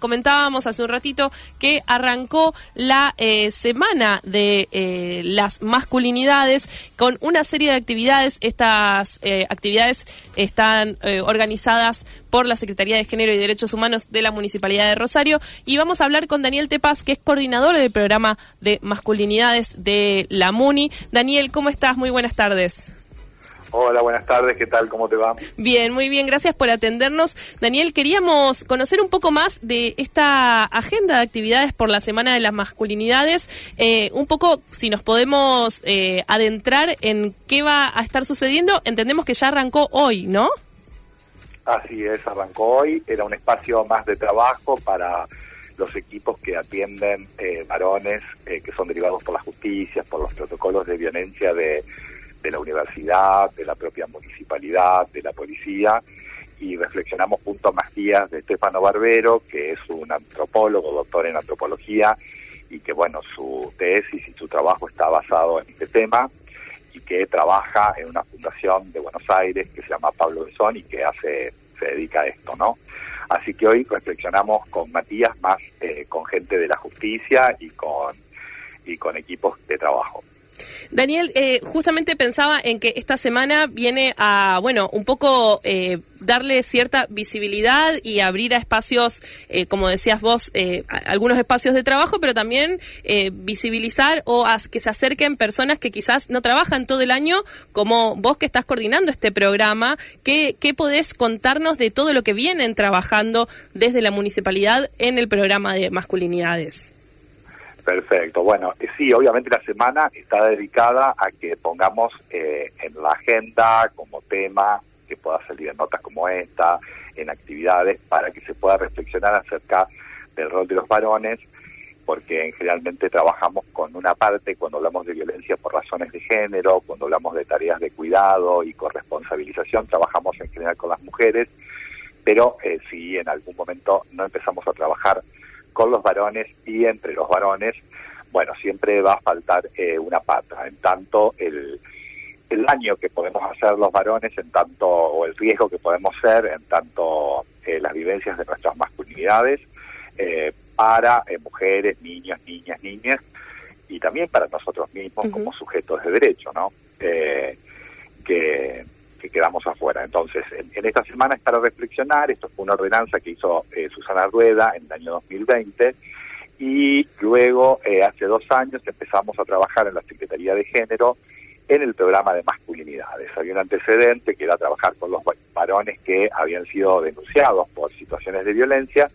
Comentábamos hace un ratito que arrancó la eh, semana de eh, las masculinidades con una serie de actividades. Estas eh, actividades están organizadas por la Secretaría de Género y Derechos Humanos de la Municipalidad de Rosario. Y vamos a hablar con Daniel Tepaz, que es coordinador del programa de masculinidades de la MUNI. Daniel, ¿cómo estás? Muy buenas tardes. Hola, buenas tardes, ¿qué tal? ¿Cómo te va? Bien, muy bien, gracias por atendernos. Daniel, queríamos conocer un poco más de esta agenda de actividades por la Semana de las Masculinidades, eh, un poco si nos podemos eh, adentrar en qué va a estar sucediendo. Entendemos que ya arrancó hoy, ¿no? Así es, arrancó hoy, era un espacio más de trabajo para los equipos que atienden eh, varones que son derivados por la justicia, por los protocolos de violencia de de la universidad, de la propia municipalidad, de la policía, y reflexionamos junto a Matías de Estefano Barbero, que es un antropólogo, doctor en antropología, y que bueno, su tesis y su trabajo está basado en este tema, y que trabaja en una fundación de Buenos Aires que se llama Pablo Besón y que hace, se dedica a esto, ¿no? Así que hoy reflexionamos con Matías más eh, con gente de la justicia y con, y con equipos de trabajo. Daniel, eh, justamente pensaba en que esta semana viene a, bueno, un poco eh, darle cierta visibilidad y abrir a espacios, eh, como decías vos, algunos espacios de trabajo, pero también visibilizar o que se acerquen personas que quizás no trabajan todo el año, como vos que estás coordinando este programa. ¿Qué, qué podés contarnos de todo lo que vienen trabajando desde la municipalidad en el programa de masculinidades? Perfecto. Bueno, sí, obviamente la semana está dedicada a que pongamos eh, en la agenda como tema que pueda salir en notas como esta, en actividades, para que se pueda reflexionar acerca del rol de los varones, porque generalmente trabajamos con una parte cuando hablamos de violencia por razones de género, cuando hablamos de tareas de cuidado y corresponsabilización, trabajamos en general con las mujeres, pero eh, si en algún momento no empezamos a trabajar con los varones y entre los varones, bueno, siempre va a faltar eh, una pata, en tanto el, el daño que podemos hacer los varones, en tanto, o el riesgo que podemos ser, en tanto eh, las vivencias de nuestras masculinidades, eh, para mujeres, niños, niñas, niñas, y también para nosotros mismos como sujetos de derecho, ¿no? que que quedamos afuera. Entonces, en, esta semana es para reflexionar, esto fue una ordenanza que hizo eh, Susana Rueda en el año 2020, y luego, eh, hace dos años, empezamos a trabajar en la Secretaría de Género en el programa de masculinidades. Había un antecedente que era trabajar con los varones que habían sido denunciados por situaciones de violencia,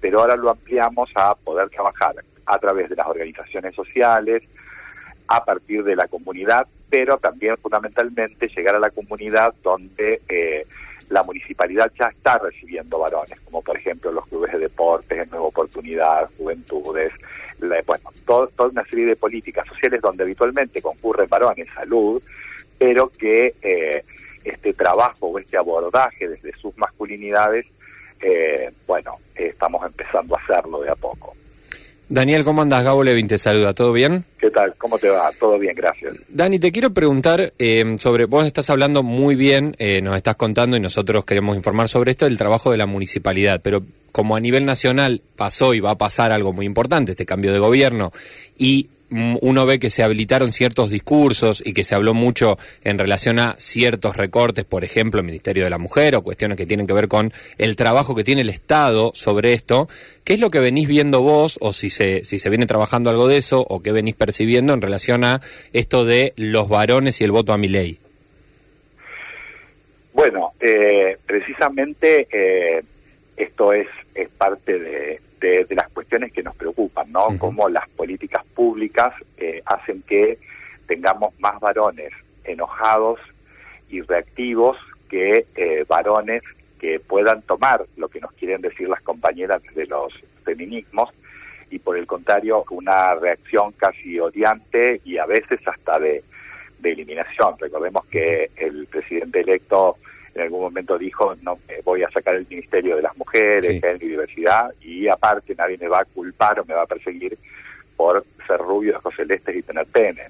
pero ahora lo ampliamos a poder trabajar a través de las organizaciones sociales, a partir de la comunidad pero también fundamentalmente llegar a la comunidad donde eh, la municipalidad ya está recibiendo varones, como por ejemplo los clubes de deportes, en Nueva Oportunidad, Juventudes, bueno, toda una serie de políticas sociales donde habitualmente concurren varones, salud, pero que eh, este trabajo o este abordaje desde sus masculinidades, eh, bueno, estamos empezando a hacerlo de a poco. Daniel, ¿cómo andas? Gabo Levin te saluda, ¿todo bien? ¿Qué tal? ¿Cómo te va? Todo bien, gracias. Dani, te quiero preguntar eh, sobre, vos estás hablando muy bien, eh, nos estás contando y nosotros queremos informar sobre esto, del trabajo de la municipalidad, pero como a nivel nacional pasó y va a pasar algo muy importante, este cambio de gobierno, y uno ve que se habilitaron ciertos discursos y que se habló mucho en relación a ciertos recortes, por ejemplo, el Ministerio de la Mujer o cuestiones que tienen que ver con el trabajo que tiene el Estado sobre esto. ¿Qué es lo que venís viendo vos o si se, si se viene trabajando algo de eso o qué venís percibiendo en relación a esto de los varones y el voto a mi ley? Bueno, eh, precisamente eh, esto es, es parte de, de, las cuestiones que nos preocupan, ¿no? Cómo las políticas públicas eh, hacen que tengamos más varones enojados y reactivos que eh, varones que puedan tomar lo que nos quieren decir las compañeras de los feminismos y por el contrario una reacción casi odiante y a veces hasta de, de eliminación. Recordemos que el presidente electo en algún momento dijo, no, voy a sacar el Ministerio de las Mujeres, Género y Diversidad, y aparte nadie me va a culpar o me va a perseguir por ser rubio, ojos celestes y tener pene.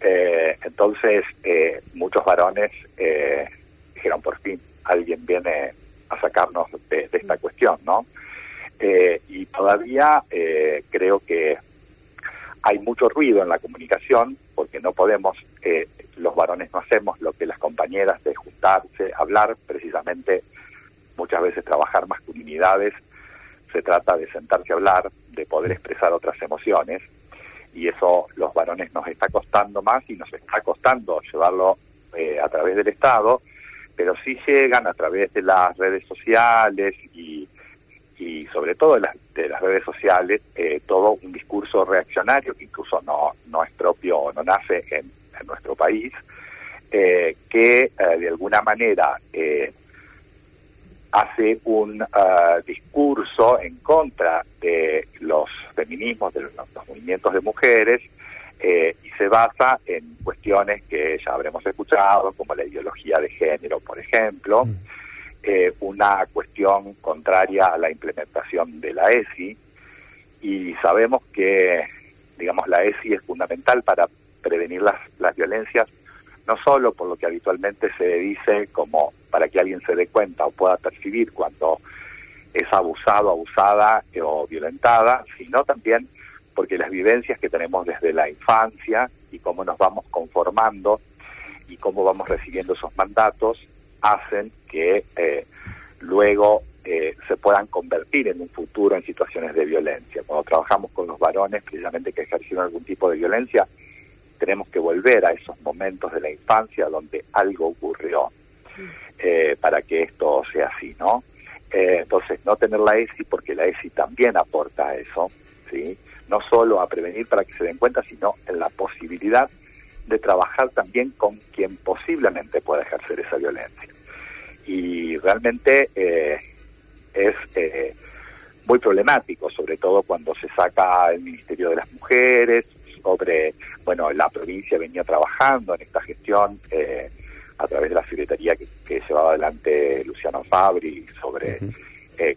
Eh, entonces, eh, muchos varones eh, dijeron, por fin, alguien viene a sacarnos de, esta cuestión, ¿no? Eh, y todavía eh, creo que hay mucho ruido en la comunicación porque no podemos, eh, los varones no hacemos lo que las compañeras de juntarse, hablar, precisamente muchas veces trabajar masculinidades, se trata de sentarse a hablar, de poder expresar otras emociones y eso los varones nos está costando más y nos está costando llevarlo a través del Estado, pero sí llegan a través de las redes sociales y y sobre todo de las, de las redes sociales, eh, todo un discurso reaccionario que incluso no, no es propio o no nace en, nuestro país, eh, que eh, de alguna manera hace un discurso en contra de los feminismos, de los, movimientos de mujeres, y se basa en cuestiones que ya habremos escuchado, como la ideología de género, por ejemplo. Mm. Eh, una cuestión contraria a la implementación de la ESI y sabemos que, digamos, la ESI es fundamental para prevenir las, las violencias, no solo por lo que habitualmente se dice como para que alguien se dé cuenta o pueda percibir cuando es abusado, abusada o violentada, sino también porque las vivencias que tenemos desde la infancia y cómo nos vamos conformando y cómo vamos recibiendo esos mandatos hacen que eh, luego eh, se puedan convertir en un futuro en situaciones de violencia. Cuando trabajamos con los varones, precisamente que ejercieron algún tipo de violencia, tenemos que volver a esos momentos de la infancia donde algo ocurrió eh, para que esto sea así, ¿no? entonces, no tener la ESI, porque la ESI también aporta a eso, ¿sí? No solo a prevenir para que se den cuenta, sino en la posibilidad de trabajar también con quien posiblemente pueda ejercer esa violencia. Y realmente eh, es eh, muy problemático, sobre todo cuando se saca el Ministerio de las Mujeres, sobre, bueno, la provincia venía trabajando en esta gestión eh, a través de la secretaría que, llevaba adelante Luciano Fabri sobre...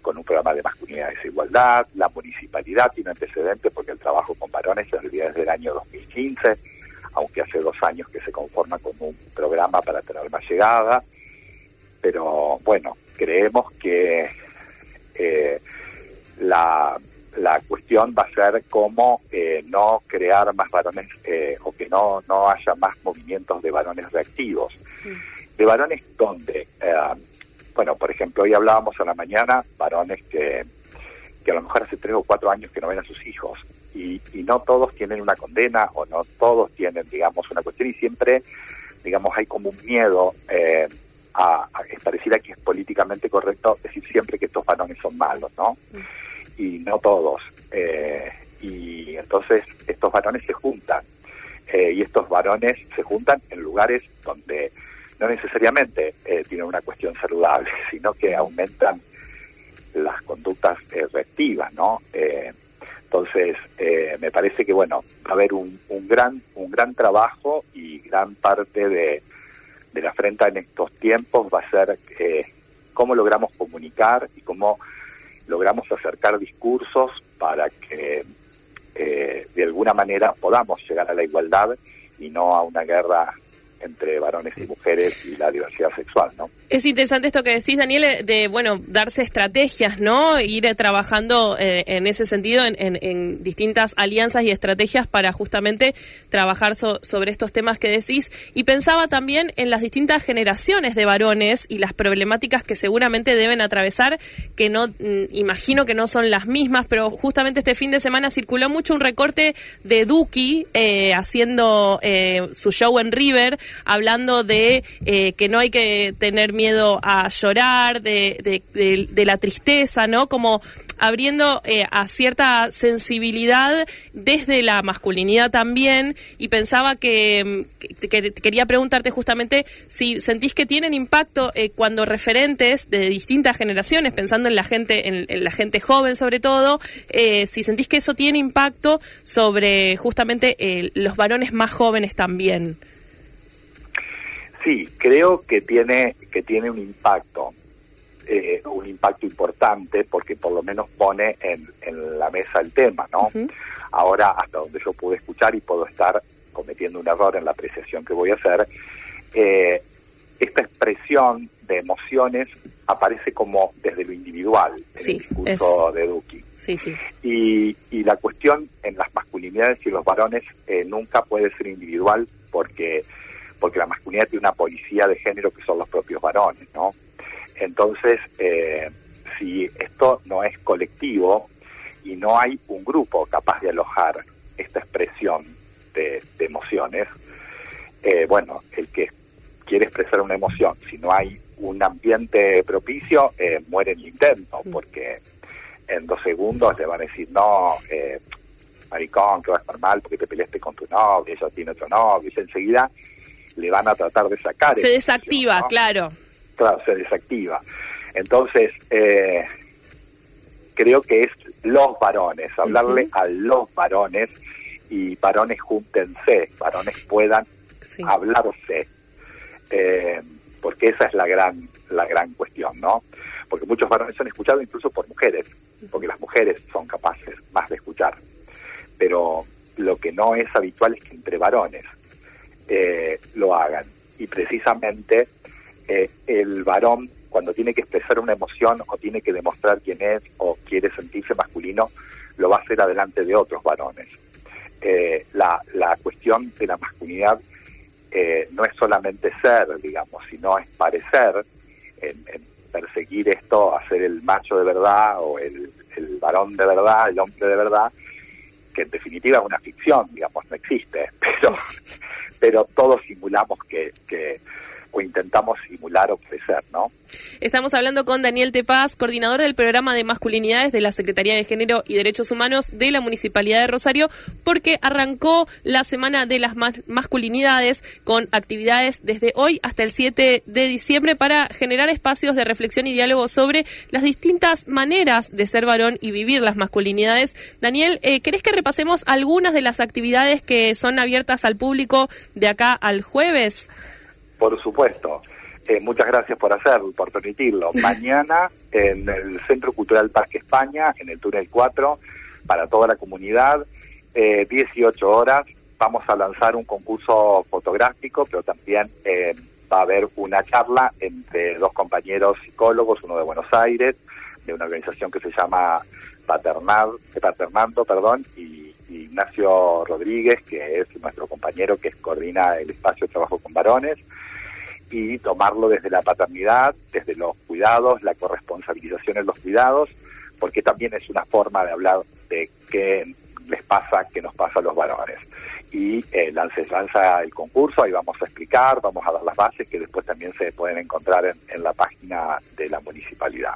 con un programa de masculinidad y desigualdad. La municipalidad tiene antecedentes porque el trabajo con varones se desde el año 2015 aunque hace dos años que se conforma como un programa para tener más llegada. Pero bueno, creemos que eh, la, la cuestión va a ser cómo eh, no crear más varones eh, o que no, no haya más movimientos de varones reactivos. De varones donde, bueno, por ejemplo, hoy hablábamos a la mañana, varones que, que a lo mejor hace tres o cuatro años que no ven a sus hijos y, no todos tienen una condena o no todos tienen, digamos, una cuestión y siempre, digamos, hay como un miedo eh, a, a, pareciera que es políticamente correcto decir siempre que estos varones son malos, ¿no? Y no todos. Eh, y entonces estos varones se juntan eh, y estos varones se juntan en lugares donde no necesariamente tienen una cuestión saludable, sino que aumentan las conductas reactivas, ¿no? Entonces, eh, me parece que, bueno, va a haber un, un, gran, un gran trabajo y gran parte de, de la frente en estos tiempos va a ser eh, cómo logramos comunicar y cómo logramos acercar discursos para que eh, de alguna manera podamos llegar a la igualdad y no a una guerra entre varones y mujeres y la diversidad sexual, ¿no? Es interesante esto que decís, Daniel, de, bueno, darse estrategias, ¿no? Ir trabajando eh, en ese sentido en, distintas alianzas y estrategias para justamente trabajar sobre estos temas que decís. Y pensaba también en las distintas generaciones de varones y las problemáticas que seguramente deben atravesar, que no, mm, imagino que no son las mismas, pero justamente este fin de semana circuló mucho un recorte de Duki eh, haciendo eh, su show en River, hablando de eh, que no hay que tener miedo a llorar, de, de, la tristeza, ¿no? Como abriendo eh, a cierta sensibilidad desde la masculinidad también y pensaba que, quería preguntarte justamente si sentís que tienen impacto eh, cuando referentes de distintas generaciones, pensando en la gente, en, la gente joven sobre todo, si sentís que eso tiene impacto sobre justamente los varones más jóvenes también. Sí, creo que tiene, que tiene un impacto, eh, un impacto importante porque por lo menos pone en, en la mesa el tema, ¿no? Ahora, hasta donde yo pude escuchar y puedo estar cometiendo un error en la apreciación que voy a hacer, eh, esta expresión de emociones aparece como desde lo individual en el discurso de Duki. Sí, sí. Y, y, la cuestión en las masculinidades y los varones eh, nunca puede ser individual porque, porque la masculinidad tiene una policía de género que son los propios varones, ¿no? Entonces, eh, si esto no es colectivo y no hay un grupo capaz de alojar esta expresión de, emociones, eh, bueno, el que quiere expresar una emoción, si no hay un ambiente propicio, eh, muere en el intento, porque en dos segundos le van a decir, no, eh, maricón, que va a estar mal porque te peleaste con tu novio, ella tiene otro novio, y enseguida le van a tratar de sacar. Se desactiva, claro. Claro, se desactiva. Entonces, eh, creo que es los varones, hablarle a los varones y varones júntense, varones puedan hablarse, eh, porque esa es la gran la gran cuestión, ¿no? Porque muchos varones son escuchados incluso por mujeres, porque las mujeres son capaces más de escuchar, pero lo que no es habitual es que entre varones eh, lo hagan y precisamente eh, el varón cuando tiene que expresar una emoción o tiene que demostrar quién es o quiere sentirse masculino, lo va a hacer adelante de otros varones. Eh, la, la cuestión de la masculinidad eh, no es solamente ser, digamos, sino es parecer, en, perseguir esto, hacer el macho de verdad o el, el, varón de verdad, el hombre de verdad, que en definitiva es una ficción, digamos, no existe, pero, pero todos simulamos que, que o intentamos simular o crecer, ¿no? Estamos hablando con Daniel Tepaz, coordinador del programa de masculinidades de la Secretaría de Género y Derechos Humanos de la Municipalidad de Rosario, porque arrancó la Semana de las Masculinidades con actividades desde hoy hasta el 7 de diciembre para generar espacios de reflexión y diálogo sobre las distintas maneras de ser varón y vivir las masculinidades. Daniel, eh, ¿querés que repasemos algunas de las actividades que son abiertas al público de acá al jueves? Por supuesto. Eh, muchas gracias por hacerlo, por permitirlo. Mañana en el Centro Cultural Parque España, en el túnel 4, para toda la comunidad, 18 eh, horas, vamos a lanzar un concurso fotográfico, pero también eh, va a haber una charla entre dos compañeros psicólogos, uno de Buenos Aires, de una organización que se llama Paternal, Paternando, perdón, y Ignacio Rodríguez, que es nuestro compañero que coordina el espacio de trabajo con varones y tomarlo desde la paternidad, desde los cuidados, la corresponsabilización en los cuidados, porque también es una forma de hablar de qué les pasa, qué nos pasa a los varones. Y eh, lanza el concurso, ahí vamos a explicar, vamos a dar las bases que después también se pueden encontrar en, la página de la municipalidad.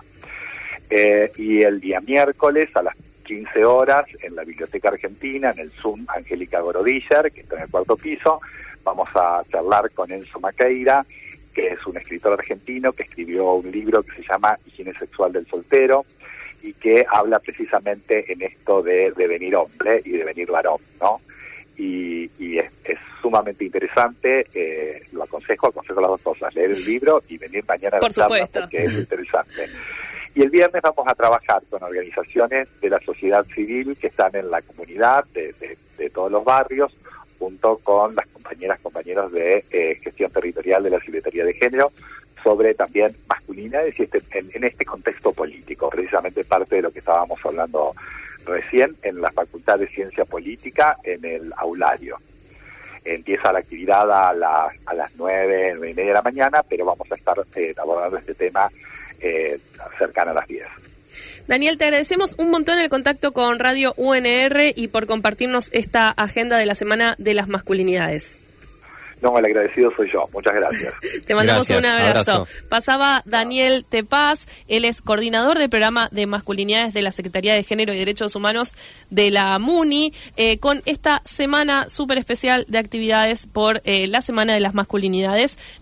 Eh, y el día miércoles a las 15 horas en la Biblioteca Argentina, en el Zoom Angélica Gorodiller, que está en el cuarto piso, vamos a charlar con Enzo Maqueira, que es un escritor argentino que escribió un libro que se llama Higiene Sexual del Soltero y que habla precisamente en esto de devenir hombre y devenir varón, ¿no? Y, es, sumamente interesante, eh, lo aconsejo, aconsejo las dos cosas, leer el libro y venir mañana a Por la porque es interesante. Y el viernes vamos a trabajar con organizaciones de la sociedad civil que están en la comunidad de, de todos los barrios, junto con las compañeras, compañeros de eh, gestión territorial de la Secretaría de Género, sobre también masculinidades y este, en, este contexto político, precisamente parte de lo que estábamos hablando recién en la Facultad de Ciencia Política en el aulario. Empieza la actividad a, a las nueve, nueve y media de la mañana, pero vamos a estar eh, abordando este tema eh, cercano a las diez. Daniel, te agradecemos un montón el contacto con Radio UNR y por compartirnos esta agenda de la Semana de las Masculinidades. No, el agradecido soy yo. Muchas gracias. Te mandamos un abrazo. Pasaba Daniel Tepaz, él es coordinador del programa de masculinidades de la Secretaría de Género y Derechos Humanos de la MUNI, eh, con esta semana súper especial de actividades por eh, la Semana de las Masculinidades.